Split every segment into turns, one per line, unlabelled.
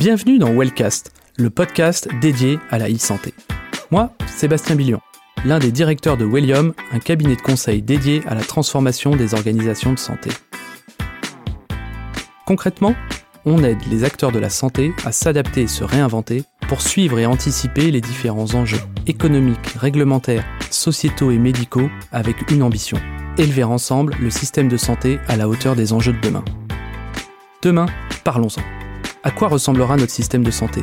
Bienvenue dans Wellcast, le podcast dédié à la e-santé. Moi, Sébastien Billion, l'un des directeurs de Wellium, un cabinet de conseil dédié à la transformation des organisations de santé. Concrètement, on aide les acteurs de la santé à s'adapter et se réinventer pour suivre et anticiper les différents enjeux économiques, réglementaires, sociétaux et médicaux avec une ambition, élever ensemble le système de santé à la hauteur des enjeux de demain. Demain, parlons-en. À quoi ressemblera notre système de santé?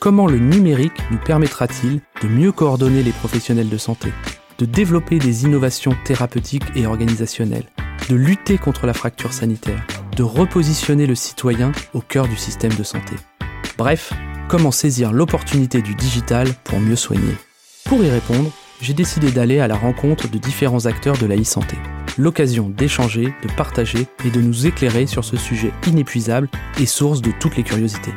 Comment le numérique nous permettra-t-il de mieux coordonner les professionnels de santé, de développer des innovations thérapeutiques et organisationnelles, de lutter contre la fracture sanitaire, de repositionner le citoyen au cœur du système de santé? Bref, comment saisir l'opportunité du digital pour mieux soigner? Pour y répondre, j'ai décidé d'aller à la rencontre de différents acteurs de la e-santé l'occasion d'échanger, de partager et de nous éclairer sur ce sujet inépuisable et source de toutes les curiosités.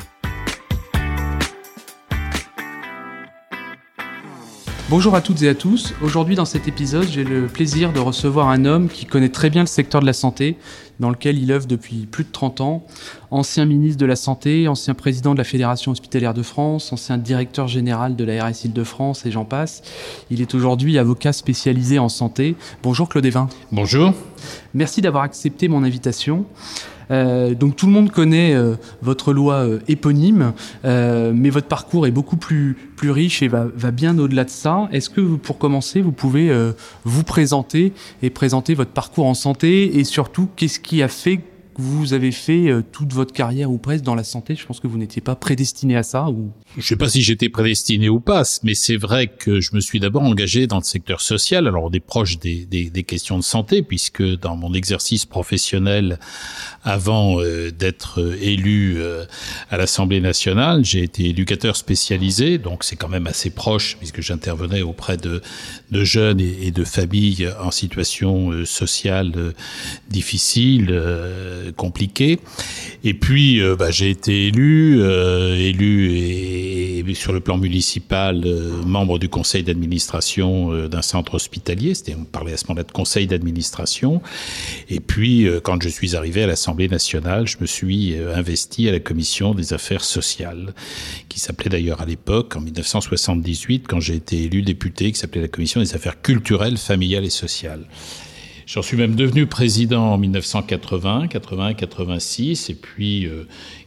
Bonjour à toutes et à tous. Aujourd'hui dans cet épisode, j'ai le plaisir de recevoir un homme qui connaît très bien le secteur de la santé, dans lequel il œuvre depuis plus de 30 ans. Ancien ministre de la Santé, ancien président de la Fédération hospitalière de France, ancien directeur général de la RS de France et j'en passe. Il est aujourd'hui avocat spécialisé en santé. Bonjour Claude Evin.
Bonjour.
Merci d'avoir accepté mon invitation. Euh, donc tout le monde connaît euh, votre loi euh, éponyme, mais votre parcours est beaucoup plus, plus riche et va, va bien au-delà de ça. Est-ce que pour commencer, vous pouvez vous présenter et présenter votre parcours en santé et surtout qu'est-ce qui a fait vous avez fait euh, toute votre carrière ou presque dans la santé. Je pense que vous n'étiez pas prédestiné à ça. Ou...
Je sais pas si j'étais prédestiné ou pas, mais c'est vrai que je me suis d'abord engagé dans le secteur social. Alors on est proche des, des, des, questions de santé, puisque dans mon exercice professionnel, avant euh, d'être euh, élu à l'Assemblée nationale, j'ai été éducateur spécialisé, donc c'est quand même assez proche, puisque j'intervenais auprès de, jeunes et, de familles en situation sociale difficile compliqué. Et puis, euh, bah, j'ai été élu, euh, élu sur le plan municipal, euh, membre du conseil d'administration d'un centre hospitalier. C'était, on parlait à ce moment-là de conseil d'administration. Et puis, quand je suis arrivé à l'Assemblée nationale, je me suis investi à la commission des affaires sociales, qui s'appelait d'ailleurs à l'époque, en 1978, quand j'ai été élu député, qui s'appelait la commission des affaires culturelles, familiales et sociales. J'en suis même devenu président en 1980, 80, 86, et puis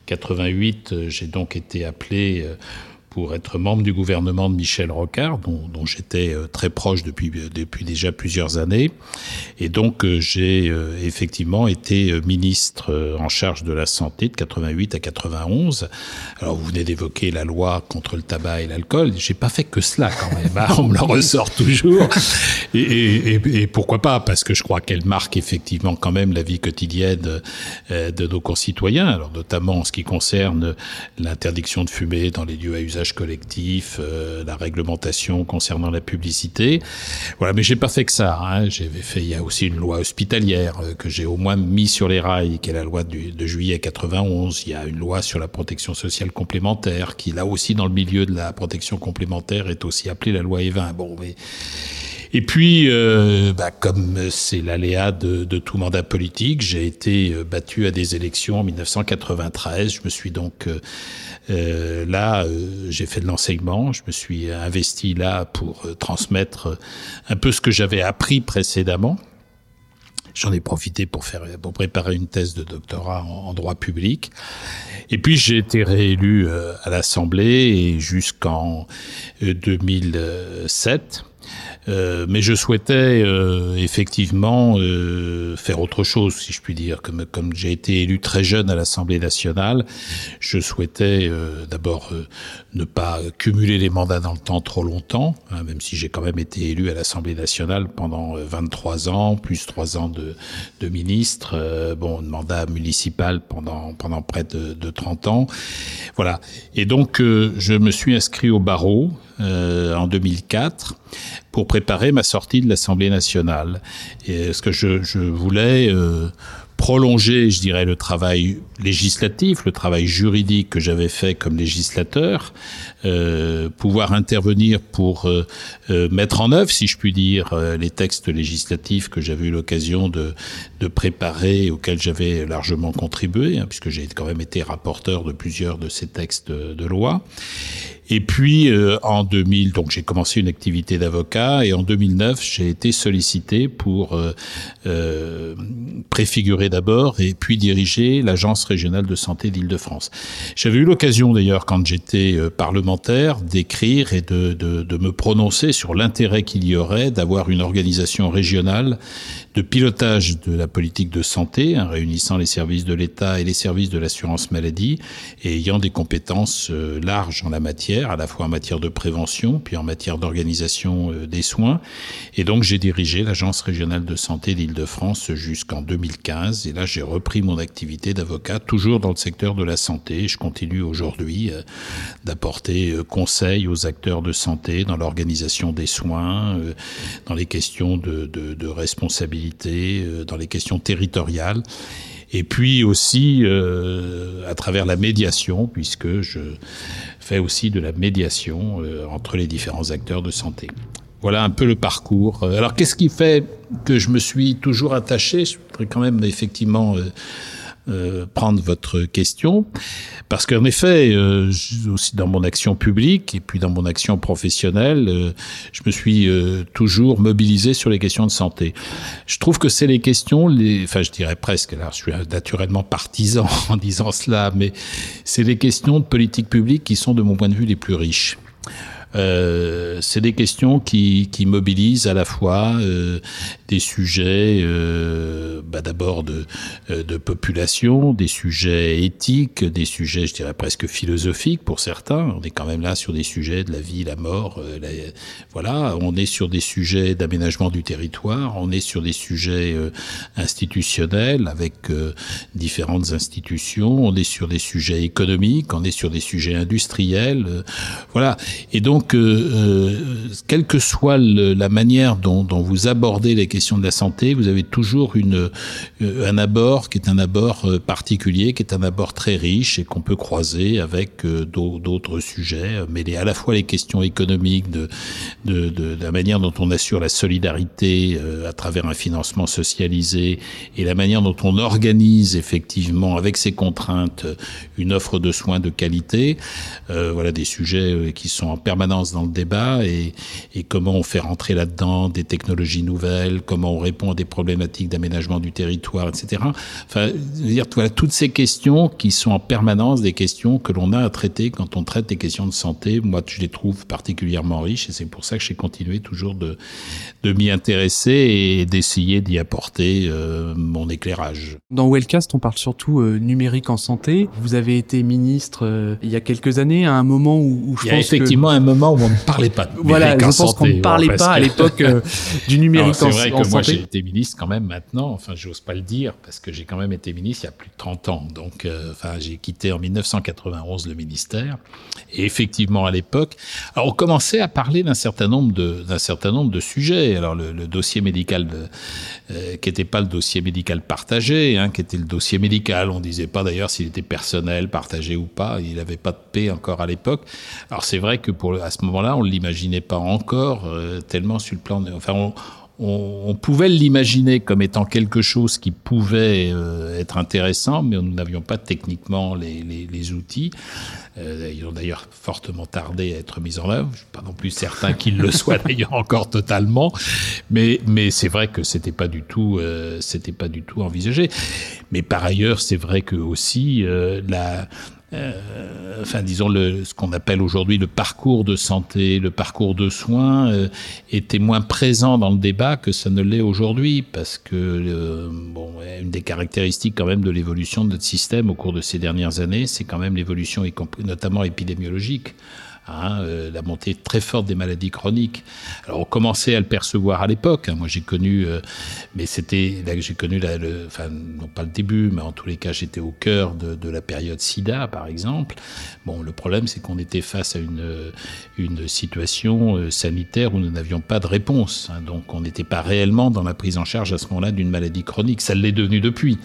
88, euh, j'ai donc été appelé euh, pour être membre du gouvernement de Michel Rocard, dont, j'étais euh, très proche depuis, depuis déjà plusieurs années. Et donc, euh, j'ai euh, effectivement été ministre en charge de la santé de 88 à 91. Alors, vous venez d'évoquer la loi contre le tabac et l'alcool. J'ai pas fait que cela quand même. Hein. On me le ressort toujours. Et, pourquoi pas? Parce que je crois qu'elle marque effectivement quand même la vie quotidienne de nos concitoyens. Alors, notamment en ce qui concerne l'interdiction de fumer dans les lieux à usage collectif, euh, la réglementation concernant la publicité. Voilà, mais j'ai pas fait que ça. Hein. J'ai fait, il y a aussi une loi hospitalière euh, que j'ai au moins mis sur les rails, qui est la loi du, de juillet 91. Il y a une loi sur la protection sociale complémentaire, qui là aussi dans le milieu de la protection complémentaire est aussi appelée la loi Evin. Bon, mais et puis, euh, bah, comme c'est l'aléa de, tout mandat politique, j'ai été battu à des élections en 1993. Je me suis donc euh là, euh, j'ai fait de l'enseignement. Je me suis investi là pour transmettre un peu ce que j'avais appris précédemment. J'en ai profité pour faire pour préparer une thèse de doctorat en, en droit public. Et puis j'ai été réélu à l'Assemblée jusqu'en 2007. Euh, mais je souhaitais euh, effectivement euh, faire autre chose, si je puis dire. Comme, comme j'ai été élu très jeune à l'Assemblée nationale, je souhaitais euh, d'abord ne pas cumuler les mandats dans le temps trop longtemps, hein, même si j'ai quand même été élu à l'Assemblée nationale pendant 23 ans, plus 3 ans de, de ministre, bon, de mandat municipal pendant, pendant près de, de 30 ans. Voilà. Et donc, je me suis inscrit au barreau en 2004 pour préparer ma sortie de l'Assemblée nationale. Et ce que je, je voulais euh, prolonger, je dirais, le travail législatif, le travail juridique que j'avais fait comme législateur, euh, pouvoir intervenir pour euh, euh, mettre en œuvre, si je puis dire, les textes législatifs que j'avais eu l'occasion de, de préparer, auxquels j'avais largement contribué, hein, puisque j'ai quand même été rapporteur de plusieurs de ces textes de loi. Et puis euh, en 2000, donc j'ai commencé une activité d'avocat et en 2009 j'ai été sollicité pour euh, euh, préfigurer d'abord et puis diriger l'agence régionale de santé d'Île-de-France. J'avais eu l'occasion d'ailleurs quand j'étais euh, parlementaire d'écrire et de, de, de me prononcer sur l'intérêt qu'il y aurait d'avoir une organisation régionale de pilotage de la politique de santé, hein, réunissant les services de l'État et les services de l'assurance maladie, et ayant des compétences euh, larges en la matière, à la fois en matière de prévention, puis en matière d'organisation euh, des soins. Et donc j'ai dirigé l'Agence régionale de santé d'Île-de-France jusqu'en 2015, et là j'ai repris mon activité d'avocat, toujours dans le secteur de la santé. Je continue aujourd'hui euh, d'apporter conseil aux acteurs de santé dans l'organisation des soins, dans les questions de, responsabilité euh, dans les questions territoriales, et puis aussi euh, à travers la médiation, puisque je fais aussi de la médiation euh, entre les différents acteurs de santé. Voilà un peu le parcours. Alors qu'est-ce qui fait que je me suis toujours attaché? Je voudrais quand même effectivement prendre votre question, parce qu'en effet, euh, aussi dans mon action publique et puis dans mon action professionnelle, euh, je me suis euh, toujours mobilisé sur les questions de santé. Je trouve que c'est les questions, les, enfin je dirais presque, là je suis naturellement partisan en disant cela, mais c'est les questions de politique publique qui sont de mon point de vue les plus riches. Euh, c'est des questions qui, qui, mobilisent à la fois euh, des sujets, euh, bah d'abord de, euh, de population, des sujets éthiques, des sujets, je dirais presque philosophiques pour certains. On est quand même là sur des sujets de la vie, la mort. Euh, la, voilà, on est sur des sujets d'aménagement du territoire, on est sur des sujets institutionnels avec différentes institutions, on est sur des sujets économiques, on est sur des sujets industriels. voilà, et donc donc, euh, quelle que soit la manière dont, vous abordez les questions de la santé, vous avez toujours euh, un abord qui est un abord euh, particulier, qui est un abord très riche et qu'on peut croiser avec euh, d'autres sujets, les, à la fois les questions économiques, de, la manière dont on assure la solidarité à travers un financement socialisé et la manière dont on organise effectivement avec ces contraintes une offre de soins de qualité. voilà des sujets qui sont en permanence dans le débat et, et comment on fait rentrer là-dedans des technologies nouvelles, comment on répond à des problématiques d'aménagement du territoire, etc. Enfin, dire voilà, toutes ces questions qui sont en permanence des questions que l'on a à traiter quand on traite des questions de santé. Moi, je les trouve particulièrement riches et c'est pour ça que j'ai continué toujours de, de m'y intéresser et d'essayer d'y apporter euh, mon éclairage.
Dans Wellcast, on parle surtout euh, numérique en santé. Vous avez été ministre euh, il y a quelques années, à un moment où, où je
il
y a
effectivement
que...
un moment où on ne parlait pas de
Voilà, je pense qu'on ne parlait pas à l'époque euh, du numérique
C'est
en,
vrai
en
que moi
santé.
j'ai été ministre quand même maintenant, enfin j'ose pas le dire parce que j'ai quand même été ministre il y a plus de 30 ans. Donc euh, enfin j'ai quitté en 1991 le ministère et effectivement à l'époque, on commençait à parler d'un certain nombre de d'un certain nombre de sujets. Alors le, le dossier médical de, euh, qui n'était pas le dossier médical partagé, hein, qui était le dossier médical. On disait pas d'ailleurs s'il était personnel, partagé ou pas. Il n'avait pas de paix encore à l'époque. Alors c'est vrai que pour à ce moment-là, on l'imaginait pas encore euh, tellement sur le plan. De, enfin, on, pouvait l'imaginer comme étant quelque chose qui pouvait euh, être intéressant, mais nous n'avions pas techniquement les, outils. Euh, ils ont d'ailleurs fortement tardé à être mis en œuvre. Je suis pas non plus certain qu'ils le soient d'ailleurs encore totalement, mais c'est vrai que c'était pas du tout c'était pas du tout envisagé. Mais par ailleurs, c'est vrai que aussi la euh, enfin disons le, ce qu'on appelle aujourd'hui le parcours de santé, le parcours de soins euh, était moins présent dans le débat que ça ne l'est aujourd'hui parce que euh, bon, une des caractéristiques quand même de l'évolution de notre système au cours de ces dernières années, c'est quand même l'évolution notamment épidémiologique Hein, euh, la montée très forte des maladies chroniques. Alors on commençait à le percevoir à l'époque. Hein. Moi j'ai connu, euh, mais c'était là que j'ai connu, la, enfin non pas le début, mais en tous les cas j'étais au cœur de, la période SIDA par exemple. Bon, le problème c'est qu'on était face à une une situation euh, sanitaire où nous n'avions pas de réponse. Hein. Donc on n'était pas réellement dans la prise en charge à ce moment-là d'une maladie chronique. Ça l'est devenu depuis.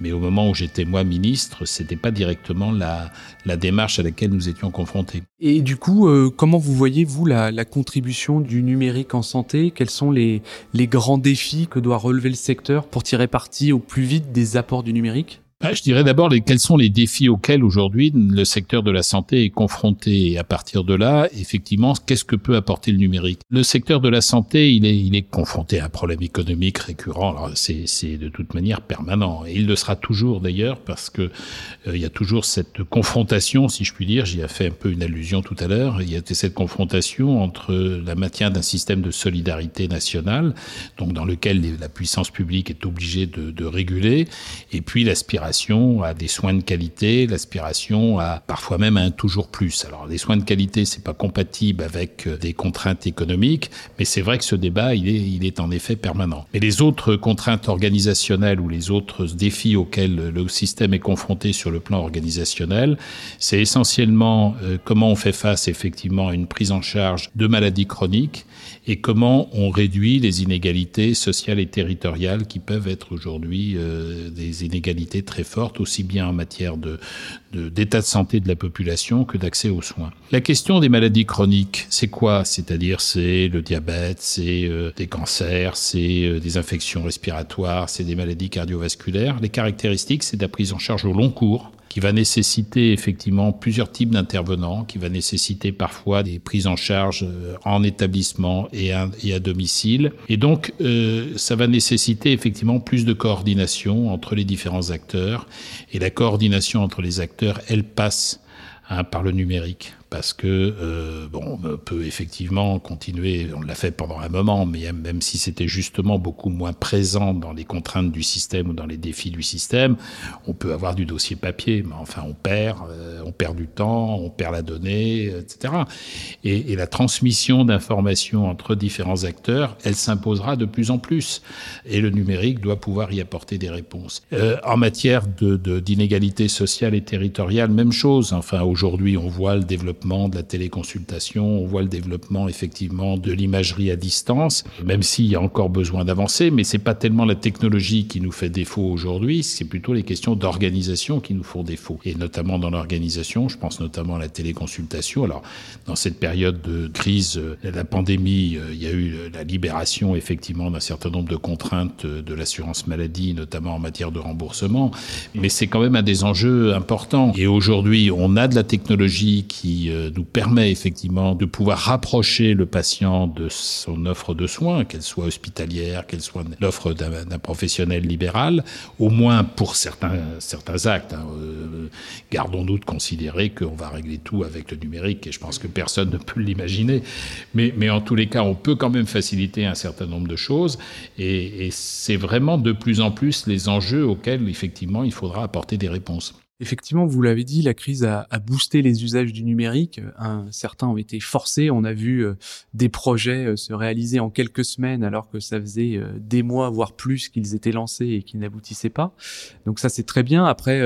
Mais au moment où j'étais moi ministre, c'était pas directement la, la démarche à laquelle nous étions confrontés.
Et du coup, euh, comment vous voyez, vous, la, la, contribution du numérique en santé? Quels sont les, grands défis que doit relever le secteur pour tirer parti au plus vite des apports du numérique?
Je dirais d'abord quels sont les défis auxquels aujourd'hui le secteur de la santé est confronté? Et à partir de là, effectivement, qu'est-ce que peut apporter le numérique? Le secteur de la santé, il est, il est confronté à un problème économique récurrent. Alors c'est, c'est de toute manière permanent. Et il le sera toujours d'ailleurs parce que euh, il y a toujours cette confrontation, si je puis dire. J'y ai fait un peu une allusion tout à l'heure. Il y a cette confrontation entre la maintien d'un système de solidarité nationale, donc dans lequel la puissance publique est obligée de, de réguler, et puis l'aspiration à des soins de qualité, l'aspiration à parfois même à un toujours plus. Alors les soins de qualité, c'est pas compatible avec euh, des contraintes économiques, mais c'est vrai que ce débat, il est, en effet permanent. Mais les autres contraintes organisationnelles ou les autres défis auxquels le système est confronté sur le plan organisationnel, c'est essentiellement euh, comment on fait face effectivement à une prise en charge de maladies chroniques et comment on réduit les inégalités sociales et territoriales qui peuvent être aujourd'hui euh, des inégalités très fortes, aussi bien en matière de, d'état de, santé de la population que d'accès aux soins. La question des maladies chroniques, c'est quoi? C'est-à-dire c'est le diabète, c'est euh, des cancers, c'est euh, des infections respiratoires, c'est des maladies cardiovasculaires. Les caractéristiques, c'est de la prise en charge au long cours qui va nécessiter effectivement plusieurs types d'intervenants, qui va nécessiter parfois des prises en charge euh, en établissement et à, domicile. Et donc, euh, ça va nécessiter effectivement plus de coordination entre les différents acteurs. Et la coordination entre les acteurs, elle passe hein, par le numérique parce que euh, bon, on peut effectivement continuer, on l'a fait pendant un moment, mais même si c'était justement beaucoup moins présent dans les contraintes du système ou dans les défis du système, on peut avoir du dossier papier, mais enfin on perd, euh, on perd du temps, on perd la donnée, etc. Et, la transmission d'informations entre différents acteurs, elle s'imposera de plus en plus, et le numérique doit pouvoir y apporter des réponses. Euh, en matière de d'inégalité sociale et territoriale, même chose. Enfin aujourd'hui, on voit le développement de la téléconsultation, on voit le développement effectivement de l'imagerie à distance, même s'il y a encore besoin d'avancer, mais c'est pas tellement la technologie qui nous fait défaut aujourd'hui, c'est plutôt les questions d'organisation qui nous font défaut. Et notamment dans l'organisation, je pense notamment à la téléconsultation. Alors, dans cette période de crise, euh, la pandémie, euh, il y a eu la libération effectivement d'un certain nombre de contraintes euh, de l'assurance maladie, notamment en matière de remboursement, mais c'est quand même un des enjeux importants. Et aujourd'hui, on a de la technologie qui euh, nous permet effectivement de pouvoir rapprocher le patient de son offre de soins, qu'elle soit hospitalière, qu'elle soit l'offre d'un professionnel libéral, au moins pour certains, certains actes. Hein. Euh, gardons-nous de considérer qu'on va régler tout avec le numérique, et je pense que personne ne peut l'imaginer. Mais, mais en tous les cas, on peut quand même faciliter un certain nombre de choses, et, et c'est vraiment de plus en plus les enjeux auxquels effectivement il faudra apporter des réponses.
Effectivement, vous l'avez dit, la crise a, boosté les usages du numérique. Un, certains ont été forcés. On a vu euh, des projets euh, se réaliser en quelques semaines alors que ça faisait euh, des mois, voire plus, qu'ils étaient lancés et qui n'aboutissaient pas. Donc ça, c'est très bien. Après,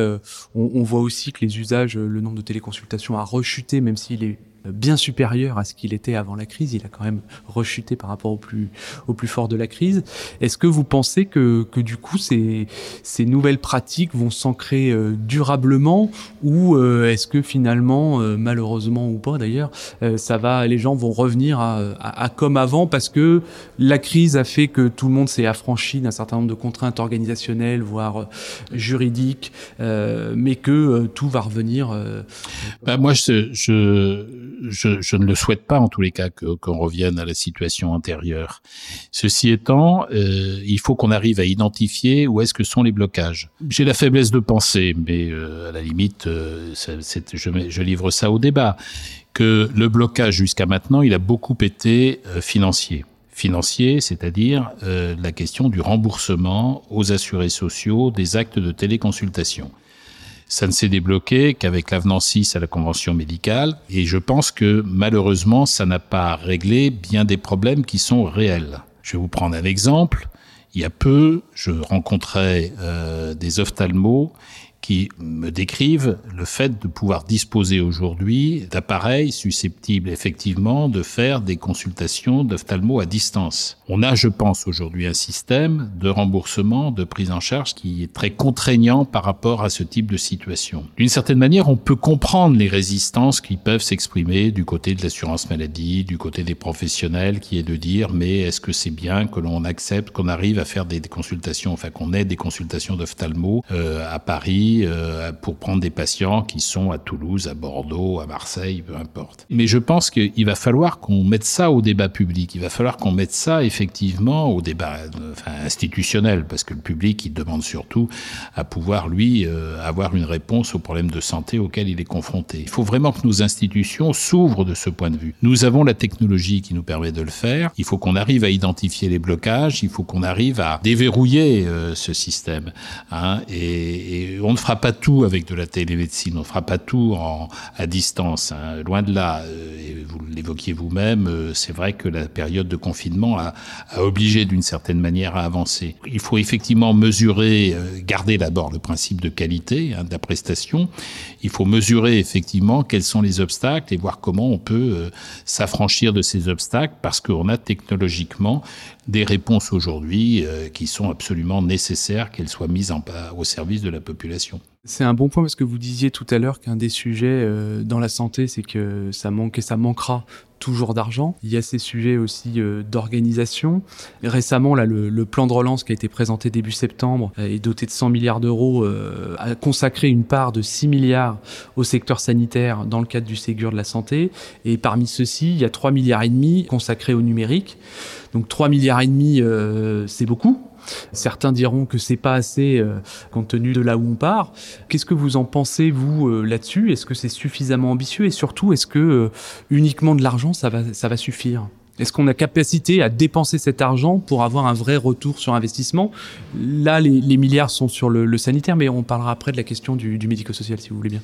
on, on, voit aussi que les usages, le nombre de téléconsultations a rechuté, même s'il est bien supérieur à ce qu'il était avant la crise. Il a quand même rechuté par rapport au plus, au plus fort de la crise. Est-ce que vous pensez que, que du coup, ces, ces nouvelles pratiques vont s'ancrer euh, durablement ou euh, est-ce que finalement, euh, malheureusement ou pas d'ailleurs, ça va, les gens vont revenir à, à, à, comme avant parce que la crise a fait que tout le monde s'est affranchi d'un certain nombre de contraintes organisationnelles, voire juridiques, mais que tout va revenir.
Bah, moi, je, je je, ne le souhaite pas en tous les cas qu'on revienne à la situation antérieure. Ceci étant, euh, il faut qu'on arrive à identifier où est-ce que sont les blocages. J'ai la faiblesse de penser, mais euh, à la limite, euh, je, livre ça au débat, que le blocage jusqu'à maintenant, il a beaucoup été financier financier, c'est-à-dire la question du remboursement aux assurés sociaux des actes de téléconsultation. Ça ne s'est débloqué qu'avec l'avenant 6 à la convention médicale. Et je pense que malheureusement, ça n'a pas réglé bien des problèmes qui sont réels. Je vais vous prendre un exemple. Il y a peu, je rencontrais euh, des ophtalmos qui me décrivent le fait de pouvoir disposer aujourd'hui d'appareils susceptibles effectivement de faire des consultations d'ophtalmo à distance. On a, je pense, aujourd'hui un système de remboursement, de prise en charge qui est très contraignant par rapport à ce type de situation. D'une certaine manière, on peut comprendre les résistances qui peuvent s'exprimer du côté de l'assurance maladie, du côté des professionnels, qui est de dire mais est-ce que c'est bien que l'on accepte qu'on arrive à faire des, consultations, enfin qu'on ait des consultations d'ophtalmo euh, à Paris euh, pour prendre des patients qui sont à Toulouse, à Bordeaux, à Marseille, peu importe. Mais je pense qu'il va falloir qu'on mette ça au débat public. Il va falloir qu'on mette ça effectivement au débat institutionnel, parce que le public, il demande surtout à pouvoir, lui, euh, avoir une réponse aux problèmes de santé auxquels il est confronté. Il faut vraiment que nos institutions s'ouvrent de ce point de vue. Nous avons la technologie qui nous permet de le faire. Il faut qu'on arrive à identifier les blocages. Il faut qu'on arrive à déverrouiller euh, ce système. Hein, et on ne fera pas tout avec de la télémédecine, on fera pas tout en, à distance. Hein. Loin de là, euh, vous l'évoquiez vous-même, euh, c'est vrai que la période de confinement a, obligé d'une certaine manière à avancer. Il faut effectivement mesurer, euh, garder d'abord le principe de qualité hein, de la prestation. Il faut mesurer effectivement quels sont les obstacles et voir comment on peut s'affranchir de ces obstacles parce qu'on a technologiquement des réponses aujourd'hui qui sont absolument nécessaires qu'elles soient mises au service de la population.
C'est un bon point parce que vous disiez tout à l'heure qu'un des sujets euh, dans la santé, c'est que ça manque et ça manquera toujours d'argent. Il y a ces sujets aussi euh, d'organisation. Récemment, là, le, plan de relance qui a été présenté début septembre euh, est doté de 100 milliards d'euros, a consacré une part de 6 milliards au secteur sanitaire dans le cadre du Ségur de la santé. Et parmi ceux-ci, il y a 3 milliards et demi consacrés au numérique. Donc 3 milliards et demi, c'est beaucoup Certains diront que c'est pas assez euh, compte tenu de là où on part. Qu'est-ce que vous en pensez vous euh, là-dessus? Est-ce que c'est suffisamment ambitieux? Et surtout est-ce que euh, uniquement de l'argent ça va ça va suffire? Est-ce qu'on a capacité à dépenser cet argent pour avoir un vrai retour sur investissement? Là, les, milliards sont sur le, sanitaire, mais on parlera après de la question du, médico-social, si vous voulez bien.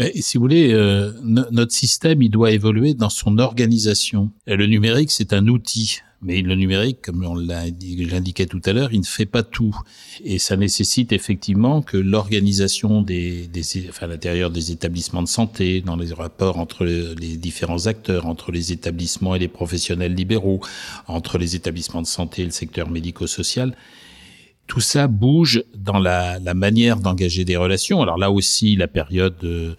Mais, si vous voulez, notre système, il doit évoluer dans son organisation. Et le numérique, c'est un outil. Mais le numérique, comme on l'indiquait tout à l'heure, il ne fait pas tout. Et ça nécessite effectivement que l'organisation des, des, enfin, à l'intérieur des établissements de santé, dans les rapports entre les différents acteurs, entre les établissements et les professionnels libéraux, entre les établissements de santé et le secteur médico-social, tout ça bouge dans la, la manière d'engager des relations. Alors là aussi, la période de,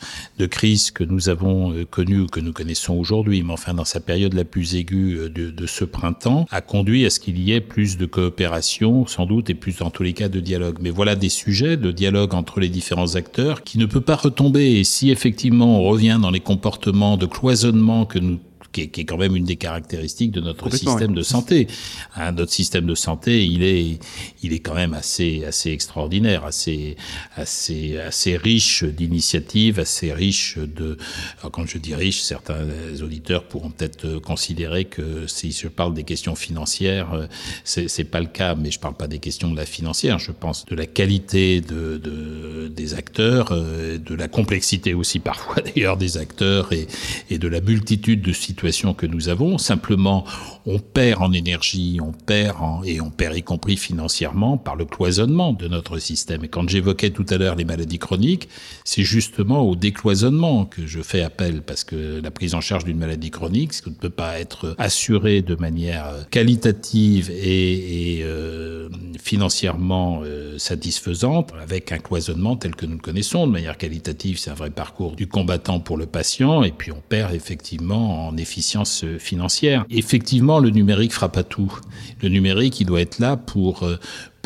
crise que nous avons euh, connue ou que nous connaissons aujourd'hui, mais enfin dans sa période la plus aiguë euh, de, de ce printemps, a conduit à ce qu'il y ait plus de coopération, sans doute, et plus dans tous les cas de dialogue. Mais voilà des sujets de dialogue entre les différents acteurs qui ne peut pas retomber. Et si effectivement on revient dans les comportements de cloisonnement que nous qui est, qui est, quand même une des caractéristiques de notre système de santé. Hein, notre système de santé, il est, il est quand même assez, assez extraordinaire, assez, assez, assez riche d'initiatives, assez riche de. Alors quand je dis riche, certains auditeurs pourront peut-être considérer que si je parle des questions financières, euh, c'est, c'est pas le cas, mais je parle pas des questions de la financière. Je pense de la qualité de, de des acteurs, euh, de la complexité aussi parfois d'ailleurs des acteurs et, et de la multitude de que nous avons. Simplement, on perd en énergie, on perd en, et on perd y compris financièrement par le cloisonnement de notre système. Et quand j'évoquais tout à l'heure les maladies chroniques, c'est justement au décloisonnement que je fais appel parce que la prise en charge d'une maladie chronique, ce ne peut pas être assuré de manière qualitative et, euh, financièrement euh, satisfaisante avec un cloisonnement tel que nous le connaissons. De manière qualitative, c'est un vrai parcours du combattant pour le patient et puis on perd effectivement en efficience financière. Effectivement, le numérique fera pas tout. Le numérique, il doit être là pour euh,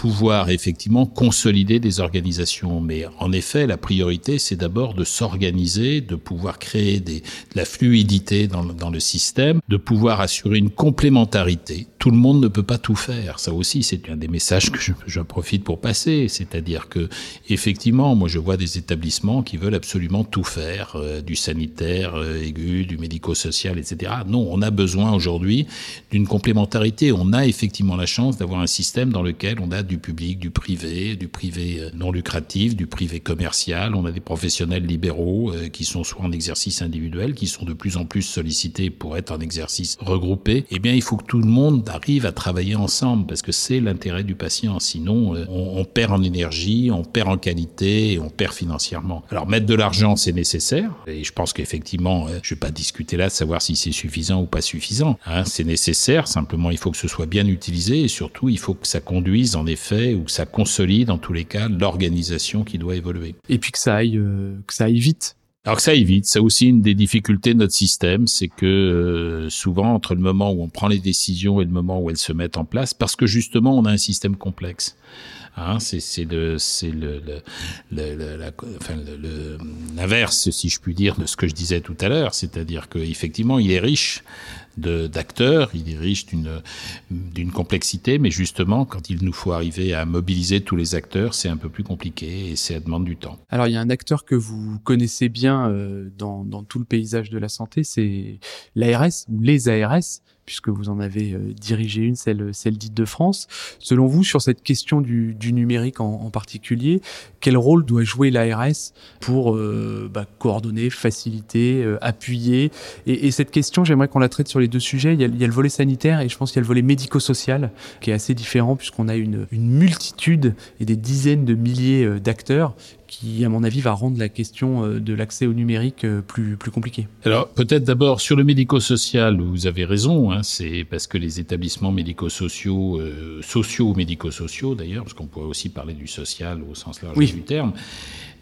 pouvoir effectivement consolider des organisations. Mais en effet, la priorité, c'est d'abord de s'organiser, de pouvoir créer des, de la fluidité dans, le système, de pouvoir assurer une complémentarité. Tout le monde ne peut pas tout faire. Ça aussi, c'est un des messages que je, je profite pour passer. C'est-à-dire que, effectivement, moi, je vois des établissements qui veulent absolument tout faire, euh, du sanitaire euh, aigu, du médico-social, etc. Non, on a besoin aujourd'hui d'une complémentarité. On a effectivement la chance d'avoir un système dans lequel on a du public, du privé, du privé euh, non lucratif, du privé commercial. On a des professionnels libéraux euh, qui sont soit en exercice individuel, qui sont de plus en plus sollicités pour être en exercice regroupé. Eh bien, il faut que tout le monde arrive à travailler ensemble parce que c'est l'intérêt du patient. Sinon, euh, on, perd en énergie, on perd en qualité et on perd financièrement. Alors, mettre de l'argent, c'est nécessaire. Et je pense qu'effectivement, je vais pas discuter là de savoir si c'est suffisant ou pas suffisant. Hein, c'est nécessaire. Simplement, il faut que ce soit bien utilisé et surtout, il faut que ça conduise en effet ou que ça consolide en tous les cas l'organisation qui doit évoluer.
Et puis que ça aille, euh, que ça aille vite.
Alors que ça aille vite, c'est aussi une des difficultés de notre système, c'est que euh, souvent entre le moment où on prend les décisions et le moment où elles se mettent en place, parce que justement on a un système complexe. Hein, c'est le c'est le, le, le, la, enfin, l'inverse, si je puis dire, de ce que je disais tout à l'heure, c'est-à-dire qu'effectivement il est riche d'acteurs, il est riche d'une complexité, mais justement, quand il nous faut arriver à mobiliser tous les acteurs, c'est un peu plus compliqué et ça demande du temps.
Alors, il y a un acteur que vous connaissez bien euh, dans, dans tout le paysage de la santé, c'est l'ARS ou les ARS puisque vous en avez euh, dirigé une, celle, dite de France. Selon vous, sur cette question du, numérique en, particulier, quel rôle doit jouer l'ARS pour euh, bah, coordonner, faciliter, euh, appuyer? Et, et, cette question, j'aimerais qu'on la traite sur les deux sujets. Il y, a, le volet sanitaire et je pense qu'il y a le volet médico-social qui est assez différent puisqu'on a une, multitude et des dizaines de milliers d'acteurs qui, à mon avis, va rendre la question euh, de l'accès au numérique euh, plus, plus compliquée.
Alors, peut-être d'abord sur le médico-social, vous avez raison, hein, c'est parce que les établissements médico-sociaux, euh, sociaux ou médico-sociaux d'ailleurs, parce qu'on pourrait aussi parler du social au sens large
oui.
du terme,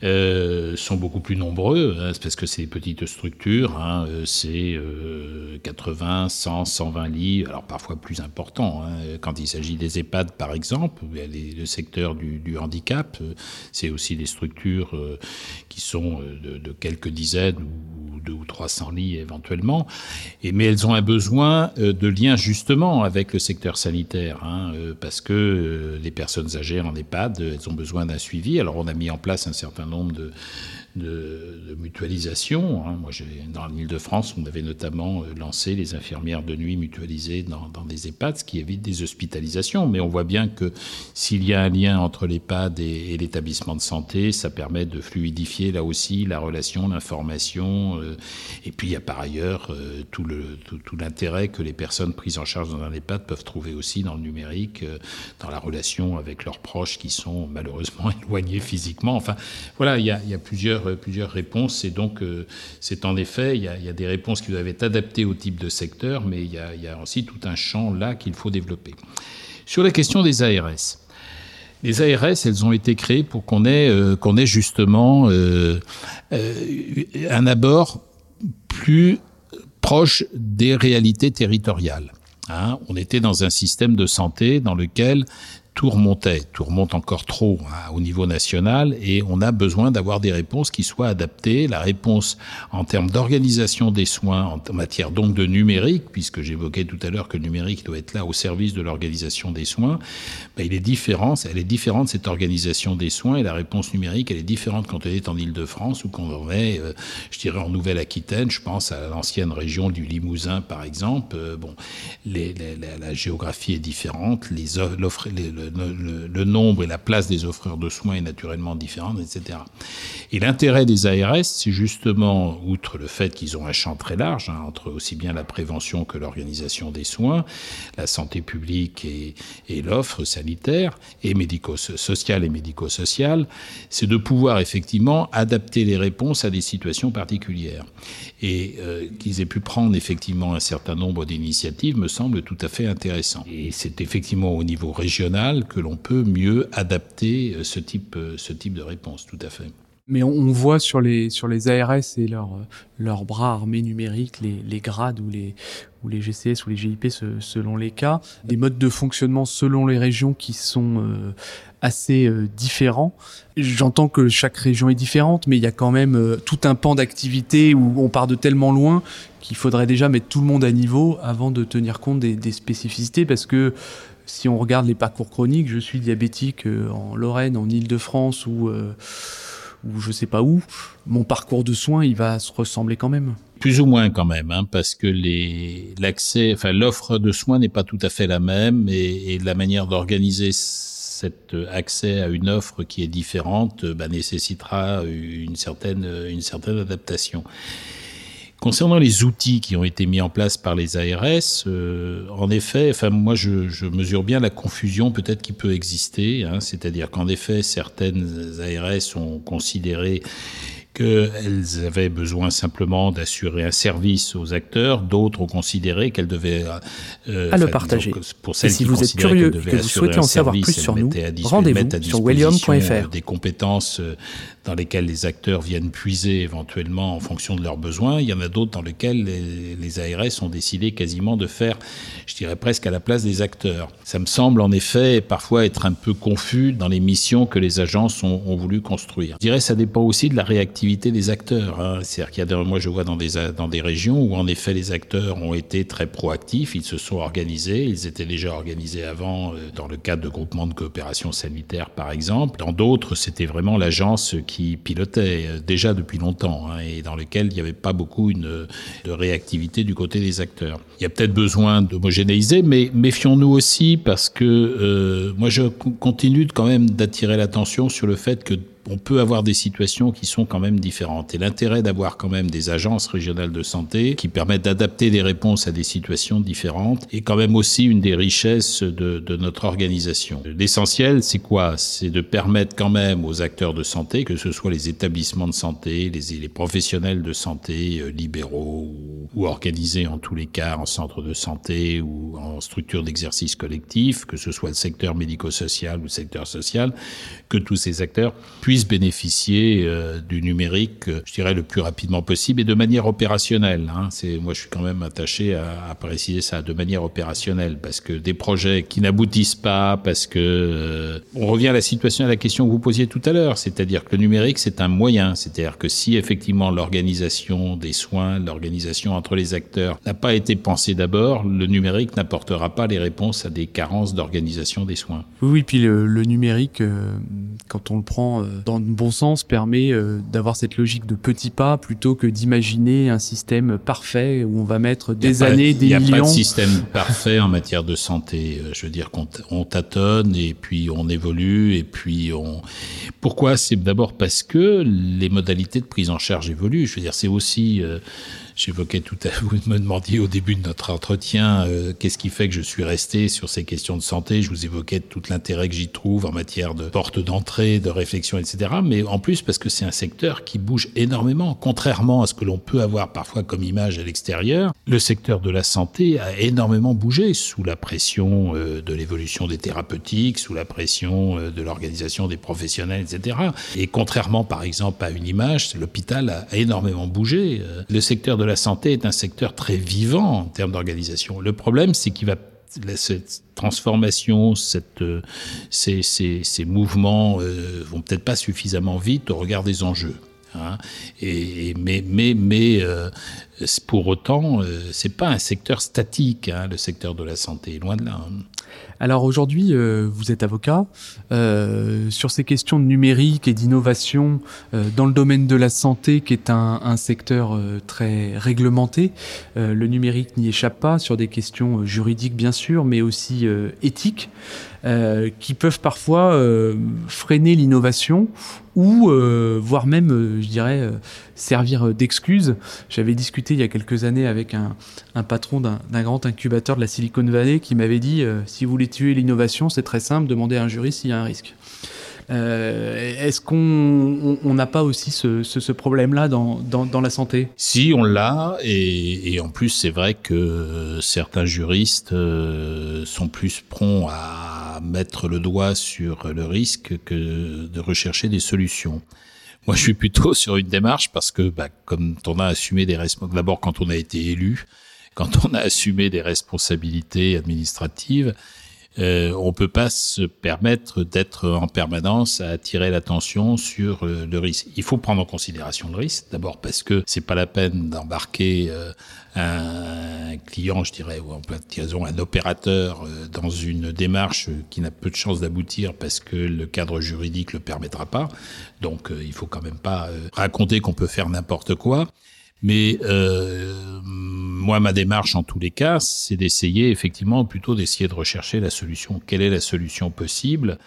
euh, sont beaucoup plus nombreux, hein, parce que c'est des petites structures, hein, euh, c'est euh, 80, 100, 120 lits, alors parfois plus important. Hein, quand il s'agit des EHPAD, par exemple, le secteur du, handicap, euh, c'est aussi des structures qui sont de, quelques dizaines ou deux ou 300 lits éventuellement, mais elles ont un besoin de lien justement avec le secteur sanitaire, parce que les personnes âgées en EHPAD, elles ont besoin d'un suivi. Alors on a mis en place un certain nombre de, de, mutualisation. Hein. Moi, dans l'île de France, on avait notamment euh, lancé les infirmières de nuit mutualisées dans, des EHPAD, ce qui évite des hospitalisations. Mais on voit bien que s'il y a un lien entre l'EHPAD et, et l'établissement de santé, ça permet de fluidifier là aussi la relation, l'information. Euh, et puis il y a par ailleurs euh, tout l'intérêt que les personnes prises en charge dans un EHPAD peuvent trouver aussi dans le numérique, dans la relation avec leurs proches qui sont malheureusement éloignés physiquement. Enfin, voilà, il y a plusieurs plusieurs, plusieurs réponses. Et donc, euh, c'est en effet, il y, a, des réponses qui doivent être adaptées au type de secteur, mais il y a, aussi tout un champ là qu'il faut développer. Sur la question des ARS. Les ARS, elles ont été créées pour qu'on ait, euh, qu'on ait justement euh, euh, un abord plus proche des réalités territoriales. Hein, on était dans un système de santé dans lequel tout remontait, tout remonte encore trop hein, au niveau national et on a besoin d'avoir des réponses qui soient adaptées. La réponse en termes d'organisation des soins, en matière donc de numérique, puisque j'évoquais tout à l'heure que le numérique doit être là au service de l'organisation des soins, ben, il est différent, elle est différente cette organisation des soins et la réponse numérique, elle est différente quand elle est en Ile-de-France ou quand on est, euh, je dirais, en Nouvelle-Aquitaine. Je pense à l'ancienne région du Limousin, par exemple. Euh, bon, la, géographie est différente, les offres, les, le, le, nombre et la place des offreurs de soins est naturellement différente, etc. Et l'intérêt des ARS, c'est justement, outre le fait qu'ils ont un champ très large, hein, entre aussi bien la prévention que l'organisation des soins, la santé publique et, et l'offre sanitaire, et médico-sociale et médico-sociale, c'est de pouvoir effectivement adapter les réponses à des situations particulières. Et euh, qu'ils aient pu prendre effectivement un certain nombre d'initiatives me semble tout à fait intéressant. Et c'est effectivement au niveau régional que l'on peut mieux adapter euh, ce type, euh, ce type de réponse, tout à fait.
Mais on voit sur les, sur les ARS et leurs leur bras armés numériques, les, les grades ou les, ou les GCS ou les GIP selon les cas, des modes de fonctionnement selon les régions qui sont euh, assez euh, différents. J'entends que chaque région est différente, mais il y a quand même euh, tout un pan d'activité où on part de tellement loin qu'il faudrait déjà mettre tout le monde à niveau avant de tenir compte des, des spécificités parce que si on regarde les parcours chroniques, je suis diabétique en Lorraine, en Île-de-France ou euh, ou je sais pas où, mon parcours de soins, il va se ressembler quand même.
Plus ou moins quand même, hein, parce que l'accès, enfin l'offre de soins n'est pas tout à fait la même et, la manière d'organiser cet accès à une offre qui est différente bah, nécessitera une certaine, une certaine adaptation. Concernant les outils qui ont été mis en place par les ARS, euh, en effet, enfin moi je, mesure bien la confusion peut-être qui peut exister, hein, c'est-à-dire qu'en effet certaines ARS ont considéré qu'elles avaient besoin simplement d'assurer un service aux acteurs, d'autres ont considéré qu'elles devaient
euh, à le partager. pour celles Et si vous êtes curieux que vous souhaitez en savoir plus sur nous, rendez-vous sur william.fr.
Des compétences euh, dans lesquelles les acteurs viennent puiser éventuellement en fonction de leurs besoins. Il y en a d'autres dans lesquelles les, les, ARS ont décidé quasiment de faire, je dirais presque à la place des acteurs. Ça me semble en effet parfois être un peu confus dans les missions que les agences ont, ont voulu construire. Je dirais ça dépend aussi de la réactivité des acteurs. Hein. C'est-à-dire qu'il moi je vois dans des, dans des régions où en effet les acteurs ont été très proactifs, ils se sont organisés, ils étaient déjà organisés avant euh, dans le cadre de groupements de coopération sanitaire par exemple. Dans d'autres, c'était vraiment l'agence qui pilotait euh, déjà depuis longtemps hein, et dans lequel il n'y avait pas beaucoup une, de réactivité du côté des acteurs. Il y a peut-être besoin d'homogénéiser, mais méfions-nous aussi parce que euh, moi je continue quand même d'attirer l'attention sur le fait que on peut avoir des situations qui sont quand même différentes. Et l'intérêt d'avoir quand même des agences régionales de santé qui permettent d'adapter des réponses à des situations différentes est quand même aussi une des richesses de, notre organisation. L'essentiel, c'est quoi? C'est de permettre quand même aux acteurs de santé, que ce soit les établissements de santé, les, les professionnels de santé euh, libéraux ou, ou organisés en tous les cas en centre de santé ou en structure d'exercice collectif, que ce soit le secteur médico-social ou le secteur social, que tous ces acteurs puissent bénéficier euh, du numérique, euh, je dirais, le plus rapidement possible et de manière opérationnelle. Hein. C'est, moi, je suis quand même attaché à, préciser ça de manière opérationnelle, parce que des projets qui n'aboutissent pas, parce que euh, on revient à la situation, à la question que vous posiez tout à l'heure, c'est-à-dire que le numérique, c'est un moyen, c'est-à-dire que si effectivement l'organisation des soins, l'organisation entre les acteurs n'a pas été pensée d'abord, le numérique n'apportera pas les réponses à des carences d'organisation des soins.
Oui, oui, puis le numérique, quand on le prend dans le bon sens, permet euh, d'avoir cette logique de petits pas plutôt que d'imaginer un système parfait où on va mettre des années, des millions. Il n'y a pas de
système parfait en matière de santé. Euh, je veux dire qu'on on tâtonne et puis on évolue et puis on. Pourquoi? C'est d'abord parce que les modalités de prise en charge évoluent. Je veux dire, c'est aussi euh, J'évoquais tout à vous me demandiez au début de notre entretien euh, qu'est-ce qui fait que je suis resté sur ces questions de santé. Je vous évoquais tout l'intérêt que j'y trouve en matière de porte d'entrée, de réflexion, etc. Mais en plus parce que c'est un secteur qui bouge énormément, contrairement à ce que l'on peut avoir parfois comme image à l'extérieur. Le secteur de la santé a énormément bougé sous la pression euh, de l'évolution des thérapeutiques, sous la pression euh, de l'organisation des professionnels, etc. Et contrairement par exemple à une image, l'hôpital a énormément bougé. Le secteur de la santé est un secteur très vivant en termes d'organisation. Le problème, c'est qu'il va cette transformation, cette, euh, ces, ces, ces, mouvements euh, vont peut-être pas suffisamment vite au regard des enjeux. Hein. Et, mais mais, mais euh, pour autant, euh, c'est pas un secteur statique, hein, le secteur de la santé, loin de là. Hein.
Alors aujourd'hui, euh, vous êtes avocat. Euh, sur ces questions de numérique et d'innovation euh, dans le domaine de la santé, qui est un, secteur très réglementé, le numérique n'y échappe pas sur des questions juridiques bien sûr, mais aussi éthiques. Euh, qui peuvent parfois euh, freiner l'innovation ou euh, voire même, je dirais, servir d'excuse. J'avais discuté il y a quelques années avec un, un patron d'un grand incubateur de la Silicon Valley qui m'avait dit si vous voulez tuer l'innovation, c'est très simple, demandez à un jury s'il y a un risque. Euh, Est-ce qu'on n'a pas aussi ce, problème-là dans, la santé?
Si, on l'a, et, en plus c'est vrai que certains juristes euh, sont plus prompts à mettre le doigt sur le risque que de rechercher des solutions. Moi, je suis plutôt sur une démarche parce que, bah, comme on a assumé des d'abord quand on a été élu, quand on a assumé des responsabilités administratives, euh, on peut pas se permettre d'être en permanence à attirer l'attention sur euh, le risque. Il faut prendre en considération le risque, d'abord parce que c'est pas la peine d'embarquer euh, un client, je dirais, ou en disons un opérateur euh, dans une démarche qui n'a peu de chances d'aboutir parce que le cadre juridique le permettra pas. Donc, il faut quand même pas raconter qu'on peut faire n'importe quoi. Mais euh, moi, ma démarche en tous les cas, c'est d'essayer effectivement plutôt d'essayer de rechercher la solution. Quelle est la solution possible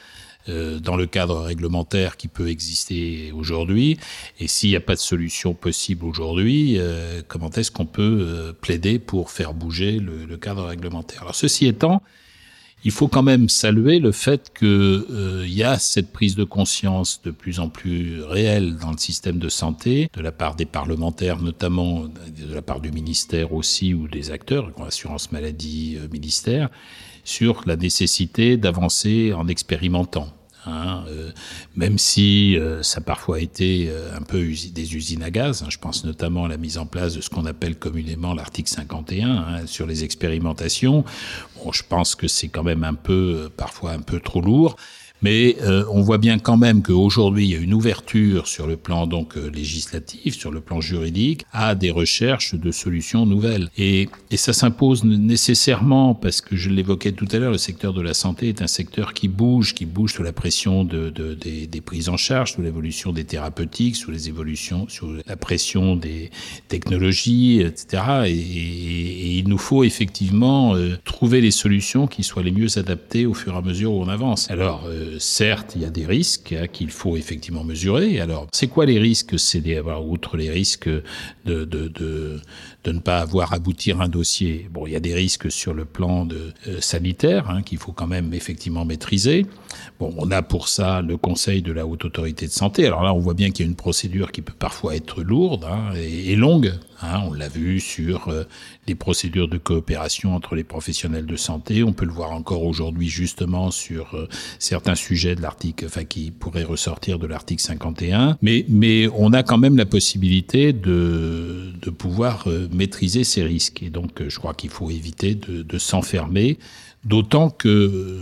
euh, dans le cadre réglementaire qui peut exister aujourd'hui? Et s'il n'y a pas de solution possible aujourd'hui, euh, comment est-ce qu'on peut euh, plaider pour faire bouger le, le, cadre réglementaire? Alors ceci étant, il faut quand même saluer le fait qu'il y a cette prise de conscience de plus en plus réelle dans le système de santé, de la part des parlementaires notamment, de la part du ministère aussi ou des acteurs, assurance maladie, ministère, sur la nécessité d'avancer en expérimentant. Hein, euh, même si euh, ça a parfois été euh, un peu des usines à gaz, hein, je pense notamment à la mise en place de ce qu'on appelle communément l'article 51 hein, sur les expérimentations. Bon, je pense que c'est quand même un peu, parfois un peu trop lourd. Mais euh, on voit bien quand même qu'aujourd'hui, il y a une ouverture sur le plan donc euh, législatif, sur le plan juridique, à des recherches de solutions nouvelles. Et, et ça s'impose nécessairement parce que je l'évoquais tout à l'heure, le secteur de la santé est un secteur qui bouge, qui bouge sous la pression de, de des, des, prises en charge, sous l'évolution des thérapeutiques, sous les évolutions, sous la pression des technologies, etc. Et, et, il nous faut effectivement euh, trouver les solutions qui soient les mieux adaptées au fur et à mesure où on avance. Alors certes, il y a des risques hein, qu'il faut effectivement mesurer. Alors, c'est quoi les risques C'est d'avoir, outre les risques de, de, de, ne pas avoir aboutir un dossier? Bon, il y a des risques sur le plan euh, sanitaire hein, qu'il faut quand même effectivement maîtriser. Bon, on a pour ça le Conseil de la Haute Autorité de Santé. Alors là, on voit bien qu'il y a une procédure qui peut parfois être lourde hein, et, longue. Hein, on l'a vu sur euh, les procédures de coopération entre les professionnels de santé. On peut le voir encore aujourd'hui justement sur euh, certains sujets de l'article, enfin qui pourraient ressortir de l'article 51. Mais mais on a quand même la possibilité de de pouvoir euh, maîtriser ces risques. Et donc je crois qu'il faut éviter de, de s'enfermer D'autant que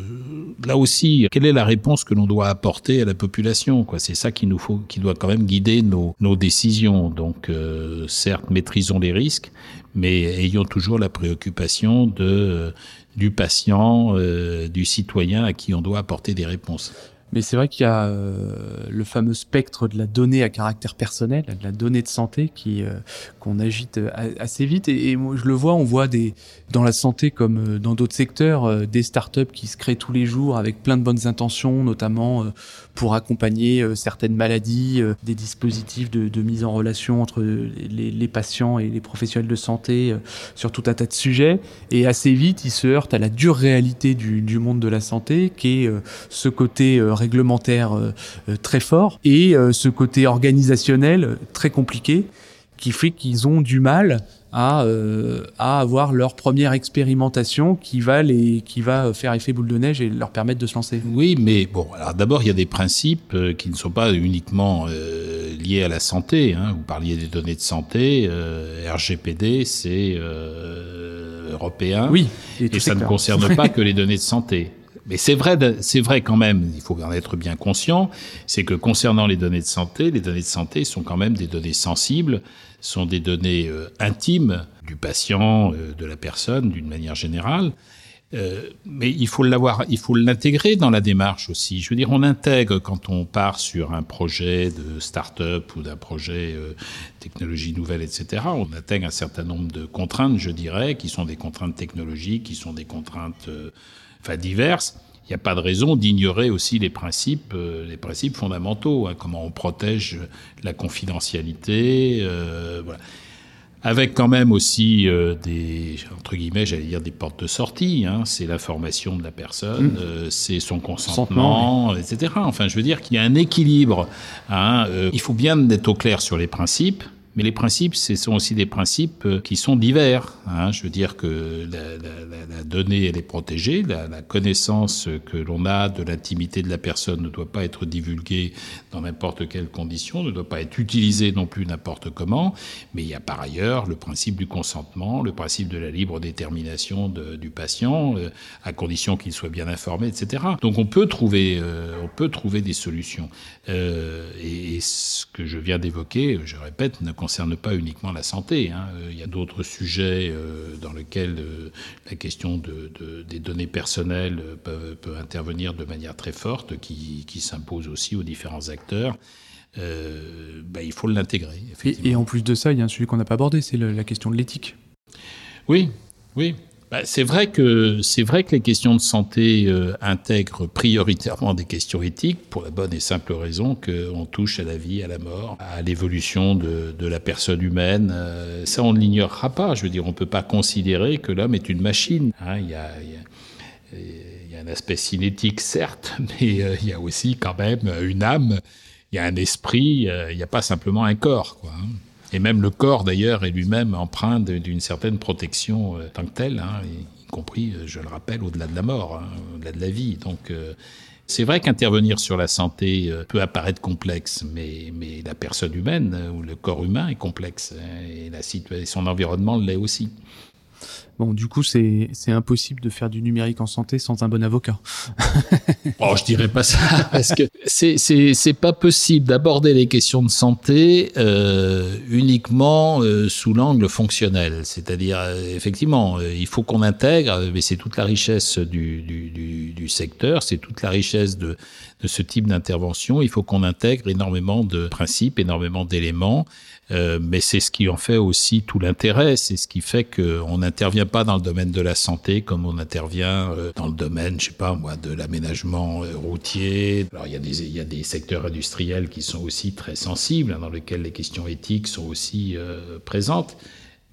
là aussi, quelle est la réponse que l'on doit apporter à la population Quoi, c'est ça qui nous faut, qui doit quand même guider nos, décisions. Donc, euh, certes, maîtrisons les risques, mais ayons toujours la préoccupation de du patient, euh, du citoyen à qui on doit apporter des réponses.
Mais c'est vrai qu'il y a euh, le fameux spectre de la donnée à caractère personnel, de la donnée de santé qui euh, qu'on agite euh, assez vite. Et, moi, je le vois, on voit des dans la santé comme euh, dans d'autres secteurs des startups qui se créent tous les jours avec plein de bonnes intentions, notamment pour accompagner certaines maladies, des dispositifs de, mise en relation entre les, patients et les professionnels de santé sur tout un tas de sujets. Et assez vite, ils se heurtent à la dure réalité du, du monde de la santé, qui est ce côté réglementaire euh, euh, très fort et euh, ce côté organisationnel très compliqué qui fait qu'ils ont du mal à, à avoir leur première expérimentation qui va les qui va faire effet boule de neige et leur permettre de se lancer.
Oui, mais bon, alors d'abord il y a des principes qui ne sont pas uniquement liés à la santé. Hein. Vous parliez des données de santé, RGPD, c'est européen.
Oui,
et, et ça ne concerne pas que les données de santé. Mais c'est vrai, c'est vrai quand même, il faut en être bien conscient, c'est que concernant les données de santé, les données de santé sont quand même des données sensibles, sont des données euh, intimes du patient, euh, de la personne d'une manière générale. Euh, mais il faut l'avoir, il faut l'intégrer dans la démarche aussi. Je veux dire, on intègre quand on part sur un projet de start-up ou d'un projet technologie nouvelle, etc. On intègre un certain nombre de contraintes, je dirais, qui sont des contraintes technologiques, qui sont des contraintes enfin diverses, il n'y a pas de raison d'ignorer aussi les principes, euh, les principes fondamentaux, hein, comment on protège la confidentialité, euh, voilà. Avec quand même aussi euh, des entre guillemets, j'allais dire des portes de sortie. Hein, c'est l'information de la personne, mmh. Euh, c'est son consentement, oui. etc. Enfin, je veux dire qu'il y a un équilibre. Hein, euh, il faut bien être au clair sur les principes. Mais les principes, ce sont aussi des principes euh, qui sont divers. Hein. Je veux dire que la, donnée, elle est protégée. La, connaissance que l'on a de l'intimité de la personne ne doit pas être divulguée dans n'importe quelle condition, ne doit pas être utilisée non plus n'importe comment. Mais il y a par ailleurs le principe du consentement, le principe de la libre détermination du patient, euh, à condition qu'il soit bien informé, etc. Donc on peut trouver, euh, on peut trouver des solutions. Et, et ce que je viens d'évoquer, je répète, ne concerne pas uniquement la santé. Hein. Il y a d'autres sujets euh, dans lesquels euh, la question de, de, des données personnelles peut, peut, intervenir de manière très forte, qui, qui s'impose aussi aux différents acteurs. ben, il faut l'intégrer.
Et, en plus de ça, il y a un sujet qu'on n'a pas abordé, c'est la question de l'éthique.
Oui, oui. Bah, c'est vrai que c'est vrai que les questions de santé euh, intègrent prioritairement des questions éthiques pour la bonne et simple raison qu'on touche à la vie, à la mort, à l'évolution de, de, la personne humaine. Euh, ça, on ne l'ignorera pas. Je veux dire, on peut pas considérer que l'homme est une machine. Hein, il y a, y a un aspect cinétique, certes, mais euh, il y a aussi quand même une âme, il y a un esprit, il n'y a pas simplement un corps. Quoi, hein. Et même le corps, d'ailleurs, est lui-même empreint d'une certaine protection euh, tant que telle, hein, y, compris, euh, je le rappelle, au-delà de la mort, hein, au-delà de la vie. Donc, euh, c'est vrai qu'intervenir sur la santé peut apparaître complexe, mais, mais la personne humaine ou le corps humain est complexe, hein, et, la son environnement l'est aussi.
Bon, du coup, c'est impossible de faire du numérique en santé sans un bon avocat.
oh, je dirais pas ça, parce que c'est pas possible d'aborder les questions de santé euh, uniquement euh, sous l'angle fonctionnel. C'est-à-dire, euh, effectivement, euh, il faut qu'on intègre, mais c'est toute la richesse du, du, du, du secteur, c'est toute la richesse de, de ce type d'intervention. Il faut qu'on intègre énormément de principes, énormément d'éléments. Euh, mais c'est ce qui en fait aussi tout l'intérêt. C'est ce qui fait qu'on n'intervient pas dans le domaine de la santé comme on intervient euh, dans le domaine, je sais pas moi, de l'aménagement euh, routier. Alors il y, a des, il y a des secteurs industriels qui sont aussi très sensibles, hein, dans lesquels les questions éthiques sont aussi présentes.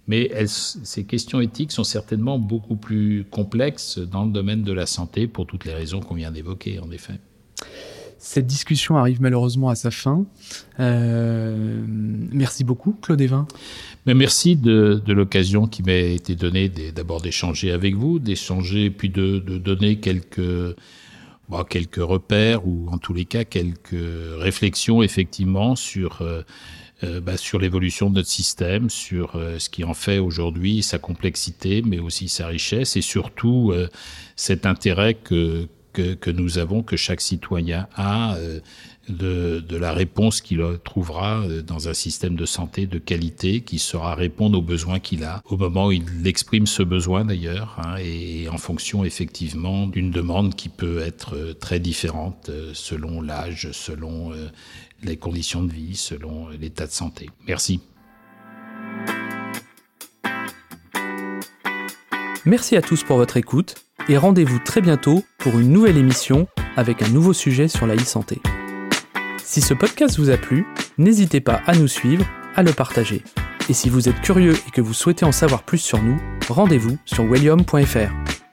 Mais ces questions éthiques sont certainement beaucoup plus complexes dans le domaine de la santé pour toutes les raisons qu'on vient d'évoquer, en effet.
Cette discussion arrive malheureusement à sa fin. Euh, merci beaucoup, Claude Evin.
Merci de, l'occasion qui m'a été donnée d'abord d'échanger avec vous, d'échanger, puis de, donner quelques, bon, quelques repères ou en tous les cas quelques réflexions effectivement sur, euh, euh, bah, sur l'évolution de notre système, sur ce qui en fait aujourd'hui sa complexité, mais aussi sa richesse et surtout cet intérêt que, que, nous avons, que chaque citoyen a euh, de, la réponse qu'il trouvera euh, dans un système de santé de qualité qui saura répondre aux besoins qu'il a au moment où il exprime ce besoin d'ailleurs hein, et en fonction effectivement d'une demande qui peut être euh, très différente selon l'âge, selon les conditions de vie, selon l'état de santé. Merci.
Merci à tous pour votre écoute et rendez-vous très bientôt pour une nouvelle émission avec un nouveau sujet sur la e-santé. Si ce podcast vous a plu, n'hésitez pas à nous suivre, à le partager. Et si vous êtes curieux et que vous souhaitez en savoir plus sur nous, rendez-vous sur william.fr.